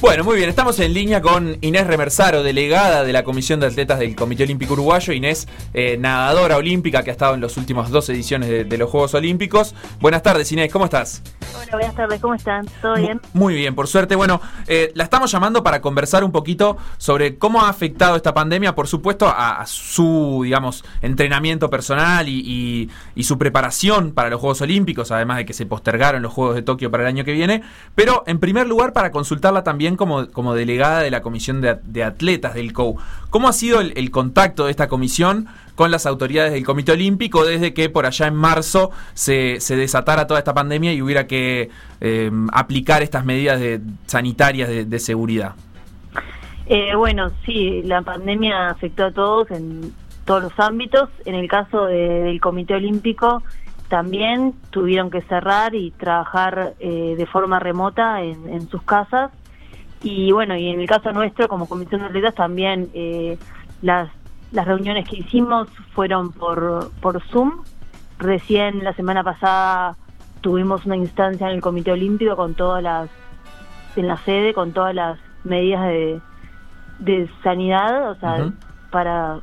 Bueno, muy bien, estamos en línea con Inés Remersaro, delegada de la Comisión de Atletas del Comité Olímpico Uruguayo. Inés, eh, nadadora olímpica que ha estado en las últimas dos ediciones de, los Juegos Olímpicos. Buenas tardes, Inés, ¿cómo estás? Hola, buenas tardes, ¿cómo están? ¿Todo bien? Muy bien, por suerte. Bueno, eh, la estamos llamando para conversar un poquito sobre cómo ha afectado esta pandemia, por supuesto, a, su, digamos, entrenamiento personal y, su preparación para los Juegos Olímpicos, además de que se postergaron los Juegos de Tokio para el año que viene. Pero, en primer lugar, para consultarla también como, como delegada de la Comisión de, Atletas del COU. ¿Cómo ha sido el, contacto de esta comisión con las autoridades del Comité Olímpico desde que por allá en marzo se, desatara toda esta pandemia y hubiera que eh, aplicar estas medidas sanitarias de, seguridad? Eh, bueno, sí, la pandemia afectó a todos en todos los ámbitos. En el caso del Comité Olímpico, también tuvieron que cerrar y trabajar eh, de forma remota en, sus casas. Y bueno, y en el caso nuestro, como Comisión de Atletas, también eh, las, las reuniones que hicimos fueron por, por Zoom. Recién la semana pasada tuvimos una instancia en el Comité Olímpico con todas las, en la sede, con todas las medidas de, de sanidad, o sea, para,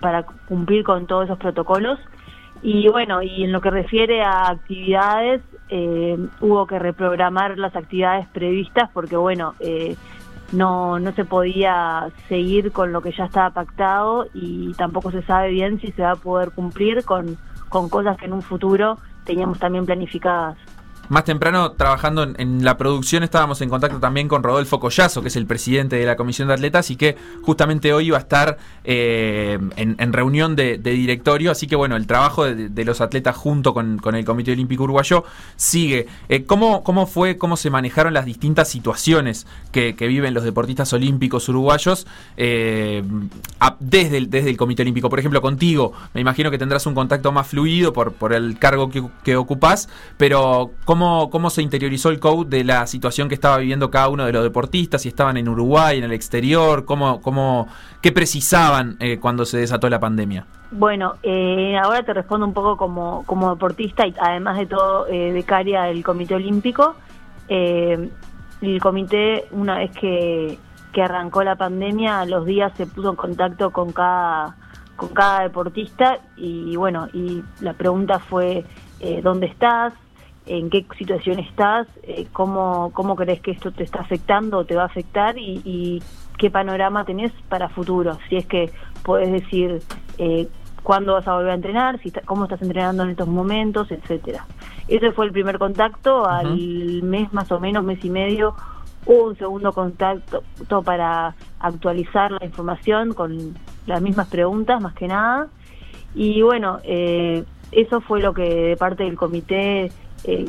para cumplir con todos esos protocolos. Y bueno, y en lo que refiere a actividades, eh, hubo que reprogramar las actividades previstas porque, bueno, eh, no, no se podía seguir con lo que ya estaba pactado y tampoco se sabe bien si se va a poder cumplir con, con cosas que en un futuro teníamos también planificadas. Más temprano, trabajando en, la producción, estábamos en contacto también con Rodolfo Collazo, que es el presidente de la Comisión de Atletas, y que justamente hoy iba a estar eh, en, reunión de, directorio. Así que bueno, el trabajo de, los atletas junto con, el Comité Olímpico Uruguayo sigue. Eh, ¿cómo, ¿Cómo fue, cómo se manejaron las distintas situaciones que, viven los deportistas olímpicos uruguayos eh, desde, el, desde el Comité Olímpico? Por ejemplo, contigo, me imagino que tendrás un contacto más fluido por, por el cargo que, que ocupás, pero ¿cómo cómo, se interiorizó el coach de la situación que estaba viviendo cada uno de los deportistas, si estaban en Uruguay, en el exterior, cómo, cómo, qué precisaban eh, cuando se desató la pandemia. Bueno, eh, ahora te respondo un poco como, como deportista y además de todo eh, becaria del Comité Olímpico. el comité, una vez que, que arrancó la pandemia, a los días se puso en contacto con cada con cada deportista y bueno, y la pregunta fue ¿dónde estás? En qué situación estás, eh, cómo, cómo crees que esto te está afectando o te va a afectar y, qué panorama tenés para futuro. Si es que puedes decir eh, cuándo vas a volver a entrenar, si cómo estás entrenando en estos momentos, etcétera. Ese fue el primer contacto. Al mes más o menos, mes y medio, hubo un segundo contacto para actualizar la información con las mismas preguntas, más que nada. Y bueno, eh, eso fue lo que de parte del comité eh,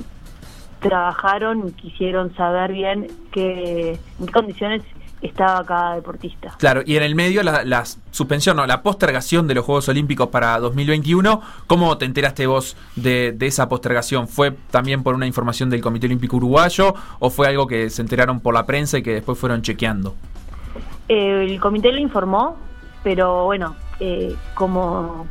trabajaron y quisieron saber bien qué, en qué condiciones estaba cada deportista. Claro, y en el medio la, suspensión, no, la postergación de los Juegos Olímpicos para 2021, ¿cómo te enteraste vos de, esa postergación? ¿Fue también por una información del Comité Olímpico Uruguayo o fue algo que se enteraron por la prensa y que después fueron chequeando? Eh, el comité lo informó, pero bueno, eh, como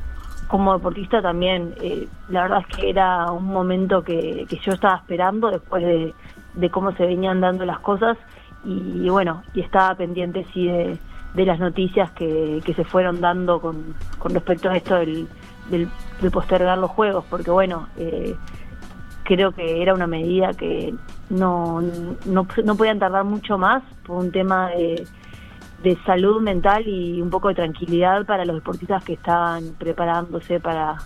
como deportista también, eh, la verdad es que era un momento que, yo estaba esperando después de, cómo se venían dando las cosas y, bueno, y estaba pendiente sí de, las noticias que, se fueron dando con, respecto a esto del, de postergar los juegos, porque bueno, eh, creo que era una medida que no, no, no podían tardar mucho más por un tema de de salud mental y un poco de tranquilidad para los deportistas que estaban preparándose para,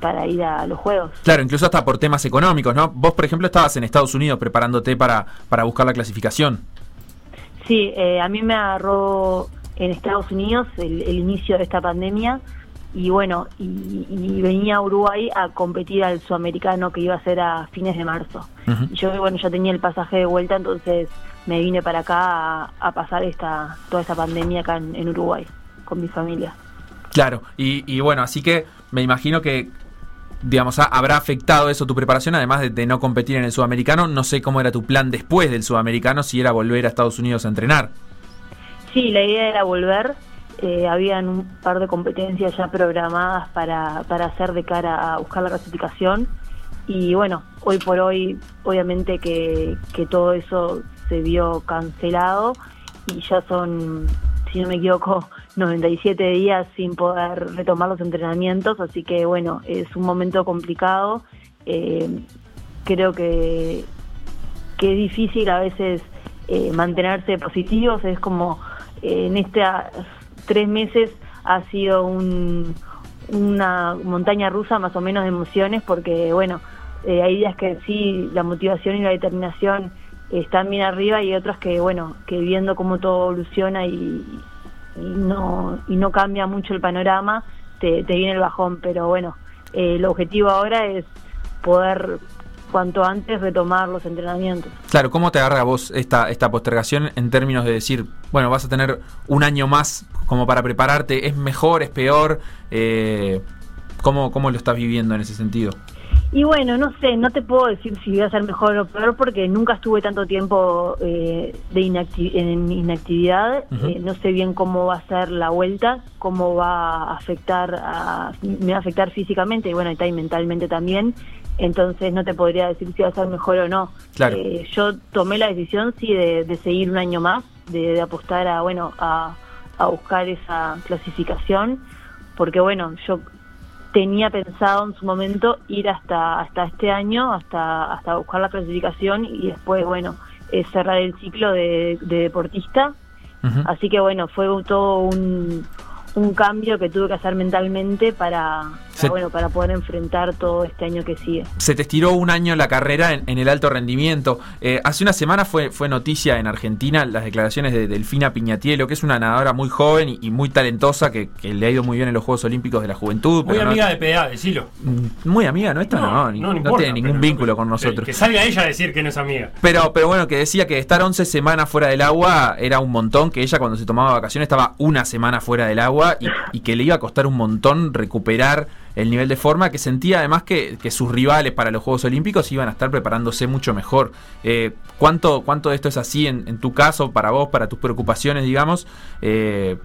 para ir a los Juegos. Claro, incluso hasta por temas económicos, ¿no? Vos, por ejemplo, estabas en Estados Unidos preparándote para, para buscar la clasificación. Sí, eh, a mí me agarró en Estados Unidos el, inicio de esta pandemia y bueno, y, venía a Uruguay a competir al sudamericano que iba a ser a fines de marzo. Y yo, bueno, ya tenía el pasaje de vuelta, entonces me vine para acá a, pasar esta toda esta pandemia acá en, Uruguay con mi familia. Claro, y, bueno, así que me imagino que digamos, habrá afectado eso tu preparación, además de, no competir en el sudamericano. No sé cómo era tu plan después del sudamericano, si era volver a Estados Unidos a entrenar. Sí, la idea era volver. Eh, habían un par de competencias ya programadas para, para hacer de cara a buscar la clasificación. Y bueno, hoy por hoy, obviamente que, que todo eso se vio cancelado y ya son, si no me equivoco, 97 días sin poder retomar los entrenamientos, así que bueno, es un momento complicado. Eh, creo que, que es difícil a veces eh, mantenerse positivos, es como eh, en estos tres meses ha sido una montaña rusa más o menos de emociones porque bueno, hay días que sí, la motivación y la determinación están bien arriba y otros que bueno, que viendo cómo todo evoluciona y, y no, y no cambia mucho el panorama, te, viene el bajón. Pero bueno, eh, el objetivo ahora es poder cuanto antes retomar los entrenamientos. Claro, ¿cómo te agarra vos esta, esta postergación en términos de decir, bueno, vas a tener un año más como para prepararte? ¿Es mejor, es peor? Eh, ¿cómo, ¿Cómo lo estás viviendo en ese sentido? Y bueno, no sé, no te puedo decir si voy a ser mejor o peor porque nunca estuve tanto tiempo eh, de en inactividad. Eh, no sé bien cómo va a ser la vuelta, cómo va a afectar, a, me va a afectar físicamente y bueno, y mentalmente también. Entonces no te podría decir si va a ser mejor o no. Claro. Eh, yo tomé la decisión sí de, seguir un año más, de, de apostar a bueno a, a buscar esa clasificación, porque bueno, yo tenía pensado en su momento ir hasta hasta este año, hasta hasta buscar la clasificación y después, bueno, eh, cerrar el ciclo de, deportista. Así que bueno, fue todo un, un cambio que tuve que hacer mentalmente para, bueno, para poder enfrentar todo este año que sigue. Se te estiró un año la carrera en, el alto rendimiento. Eh, hace una semana fue, fue noticia en Argentina las declaraciones de Delfina Piñatielo, que es una nadadora muy joven y, muy talentosa, que, le ha ido muy bien en los Juegos Olímpicos de la Juventud. Muy amiga de PA, decilo. Mm, muy amiga, ¿no? Esta no, no, tiene ningún vínculo con nosotros. Que salga ella a decir que no es amiga. Pero, pero bueno, que decía que estar 11 semanas fuera del agua era un montón, que ella cuando se tomaba vacaciones estaba una semana fuera del agua y, y que le iba a costar un montón recuperar el nivel de forma, que sentía además que, sus rivales para los Juegos Olímpicos iban a estar preparándose mucho mejor. Eh, ¿cuánto, ¿Cuánto de esto es así en, tu caso, para vos, para tus preocupaciones, digamos? Eh,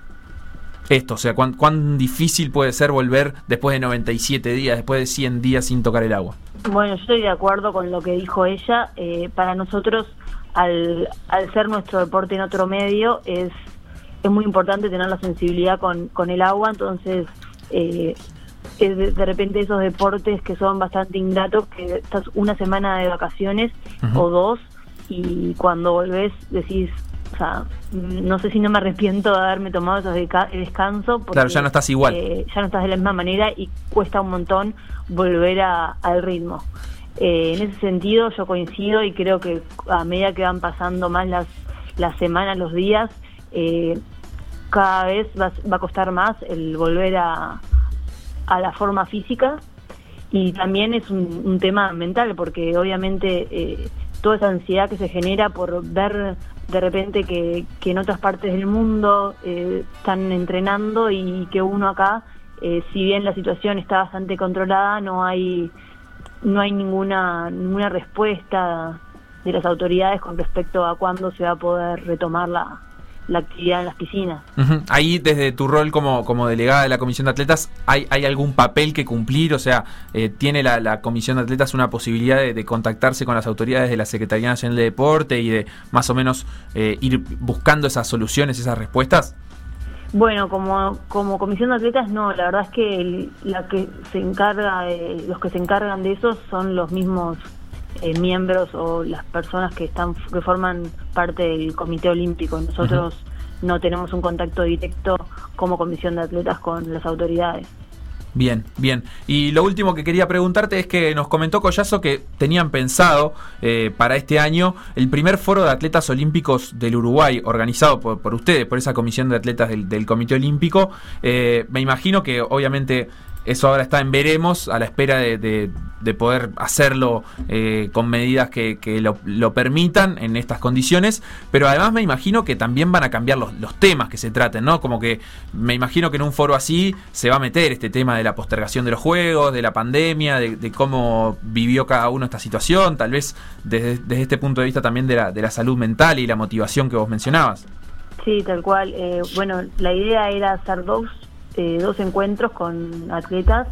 esto, o sea, ¿cuán, difícil puede ser volver después de 97 días, después de 100 días sin tocar el agua? Bueno, yo estoy de acuerdo con lo que dijo ella. Eh, para nosotros, al, al ser nuestro deporte en otro medio, es, es muy importante tener la sensibilidad con, con el agua, entonces eh, de, de, repente esos deportes que son bastante ingratos, que estás una semana de vacaciones o dos y cuando volvés decís, o sea, no sé si no me arrepiento de haberme tomado esos descanso. Porque, claro, ya no estás igual. Eh, ya no estás de la misma manera y cuesta un montón volver a, al ritmo. Eh, en ese sentido yo coincido y creo que a medida que van pasando más las, las semanas, los días, eh, cada vez va, va a costar más el volver a, a la forma física y también es un, tema mental porque obviamente eh, toda esa ansiedad que se genera por ver de repente que, en otras partes del mundo eh, están entrenando y que uno acá, eh, si bien la situación está bastante controlada, no hay no hay ninguna ninguna respuesta de las autoridades con respecto a cuándo se va a poder retomar la, la actividad en las piscinas. Ahí, desde tu rol como, como delegada de la Comisión de Atletas, ¿hay, hay algún papel que cumplir? O sea, eh, ¿tiene la, Comisión de Atletas una posibilidad de, contactarse con las autoridades de la Secretaría Nacional de Deporte y de más o menos eh, ir buscando esas soluciones, esas respuestas? Bueno, como, como comisión de atletas no, la verdad es que la que se encarga, de, los que se encargan de eso son los mismos eh, miembros o las personas que están que forman parte del Comité Olímpico. Nosotros no tenemos un contacto directo como comisión de atletas con las autoridades. Bien, bien. Y lo último que quería preguntarte es que nos comentó Collazo que tenían pensado eh, para este año el primer foro de atletas olímpicos del Uruguay, organizado por, ustedes, por esa comisión de atletas del, Comité Olímpico. Eh, me imagino que obviamente eso ahora está en veremos, a la espera de, poder hacerlo eh, con medidas que, lo, permitan en estas condiciones. Pero además me imagino que también van a cambiar los, temas que se traten, ¿no? Como que me imagino que en un foro así se va a meter este tema de la postergación de los juegos, de la pandemia, de, cómo vivió cada uno esta situación, tal vez desde, este punto de vista también de la, de la salud mental y la motivación que vos mencionabas. Sí, tal cual. Eh, bueno, la idea era hacer dos eh, dos encuentros con atletas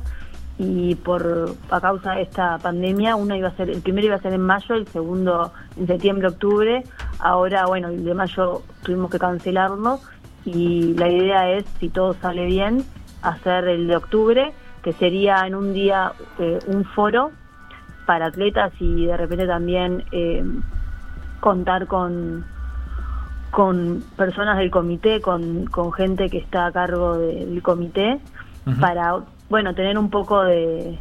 y por a causa de esta pandemia uno iba a ser el primero iba a ser en mayo el segundo en septiembre octubre. Ahora, bueno, el de mayo tuvimos que cancelarlo y la idea es, si todo sale bien, hacer el de octubre, que sería en un día eh, un foro para atletas y de repente también eh, contar con con personas del comité, con, con gente que está a cargo del comité, para bueno tener un poco de,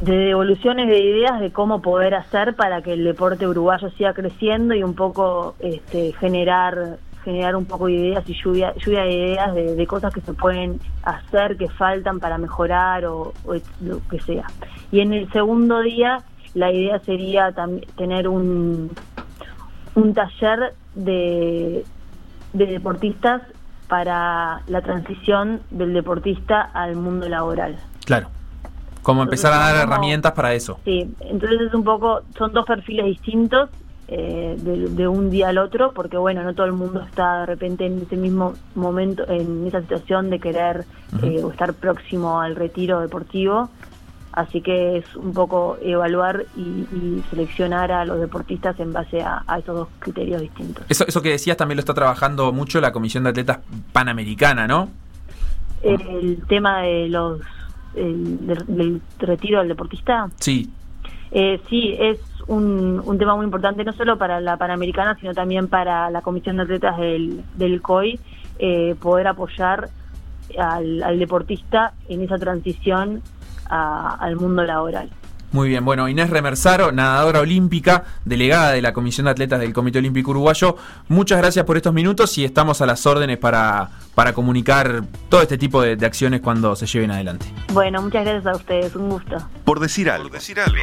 de devoluciones de ideas de cómo poder hacer para que el deporte uruguayo siga creciendo y un poco este, generar generar un poco de ideas y lluvia, lluvia de ideas de, cosas que se pueden hacer, que faltan para mejorar o, lo que sea. Y en el segundo día la idea sería tener un, un taller de, de deportistas para la transición del deportista al mundo laboral. Claro. Como empezar a dar herramientas para eso. Sí, entonces es un poco, son dos perfiles distintos eh, de, un día al otro, porque bueno, no todo el mundo está de repente en ese mismo momento, en esa situación de querer eh, estar próximo al retiro deportivo. Así que es un poco evaluar y, seleccionar a los deportistas en base a, esos dos criterios distintos. Eso, eso que decías también lo está trabajando mucho la Comisión de Atletas Panamericana, ¿no? El tema de los del, retiro del deportista? Sí. Eh, sí, es un, un, tema muy importante, no solo para la Panamericana, sino también para la Comisión de Atletas del, del COI, eh, poder apoyar al, deportista en esa transición al mundo laboral. Muy bien, bueno, Inés Remersaro, nadadora olímpica, delegada de la Comisión de Atletas del Comité Olímpico Uruguayo, muchas gracias por estos minutos y estamos a las órdenes para, para comunicar todo este tipo de, acciones cuando se lleven adelante. Bueno, muchas gracias a ustedes, un gusto. Por decir algo, por decir algo.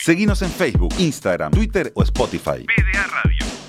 Seguinos en Facebook, Instagram, Twitter o Spotify. PDA Radio.